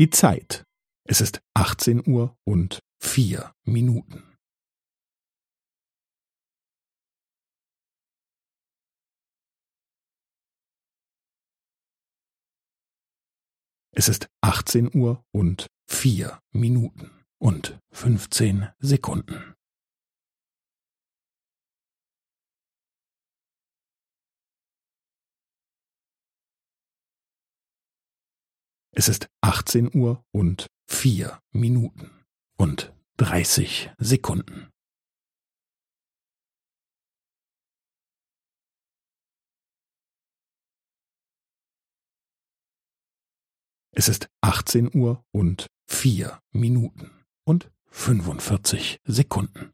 Die Zeit. Es ist 18 Uhr und vier Minuten. Es ist 18 Uhr und vier Minuten und 15 Sekunden. Es ist 18 Uhr und vier Minuten und 30 Sekunden. Es ist 18 Uhr und vier Minuten und 45 Sekunden.